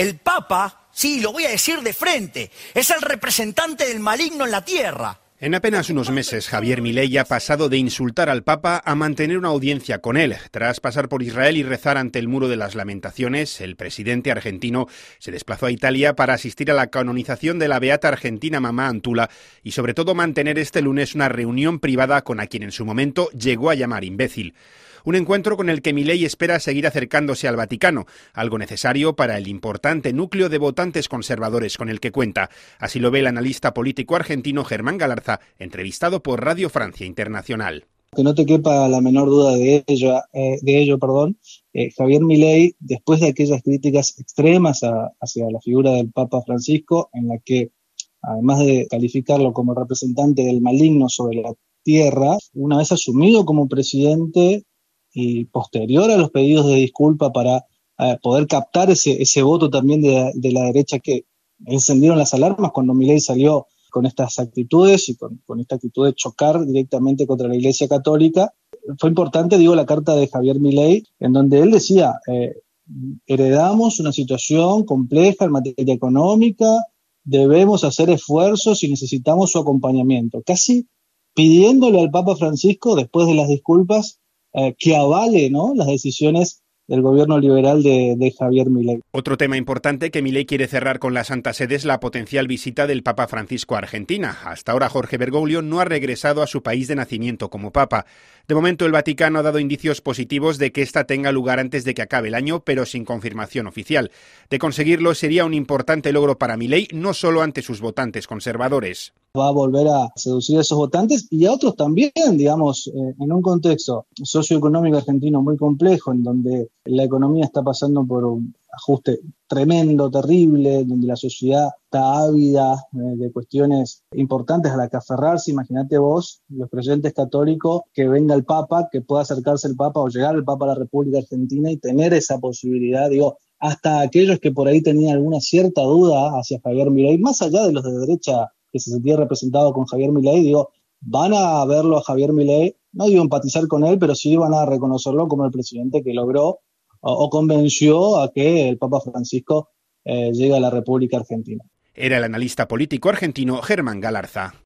El Papa, sí, lo voy a decir de frente, es el representante del maligno en la tierra. En apenas unos meses, Javier Milei ha pasado de insultar al Papa a mantener una audiencia con él. Tras pasar por Israel y rezar ante el Muro de las Lamentaciones, el presidente argentino se desplazó a Italia para asistir a la canonización de la beata argentina Mamá Antula y sobre todo mantener este lunes una reunión privada con a quien en su momento llegó a llamar imbécil un encuentro con el que Milei espera seguir acercándose al Vaticano, algo necesario para el importante núcleo de votantes conservadores con el que cuenta. Así lo ve el analista político argentino Germán Galarza, entrevistado por Radio Francia Internacional. Que no te quepa la menor duda de ello, eh, de ello perdón, eh, Javier Milei, después de aquellas críticas extremas hacia la figura del Papa Francisco, en la que, además de calificarlo como representante del maligno sobre la tierra, una vez asumido como presidente, y posterior a los pedidos de disculpa para eh, poder captar ese, ese voto también de, de, la derecha que encendieron las alarmas cuando Milei salió con estas actitudes y con, con, esta actitud de chocar directamente contra la Iglesia Católica. Fue importante, digo, la carta de Javier Milei, en donde él decía, eh, heredamos una situación compleja en materia económica, debemos hacer esfuerzos y necesitamos su acompañamiento. Casi pidiéndole al Papa Francisco, después de las disculpas, eh, que avale las decisiones del gobierno liberal de, Javier Milei. Otro tema importante que Milei quiere cerrar con la Santa Sede es la potencial visita del Papa Francisco a Argentina. Hasta ahora Jorge Bergoglio no ha regresado a su país de nacimiento como Papa. De momento el Vaticano ha dado indicios positivos de que esta tenga lugar antes de que acabe el año, pero sin confirmación oficial. De conseguirlo sería un importante logro para Milei, no solo ante sus votantes conservadores va a volver a seducir a esos votantes y a otros también, digamos, eh, en un contexto socioeconómico argentino muy complejo, en donde la economía está pasando por un ajuste tremendo, terrible, donde la sociedad está ávida eh, de cuestiones importantes a las que aferrarse. Imagínate vos, los creyentes católicos, que venga el Papa, que pueda acercarse el Papa o llegar el Papa a la República Argentina y tener esa posibilidad, digo, hasta aquellos que por ahí tenían alguna cierta duda hacia Javier Milei, más allá de los de derecha que se sentía representado con Javier Milei, digo, van a verlo a Javier Milei, no digo empatizar con él, pero sí van a reconocerlo como el presidente que logró o, convenció a que el Papa Francisco eh, llegue a la República Argentina. Era el analista político argentino Germán Galarza.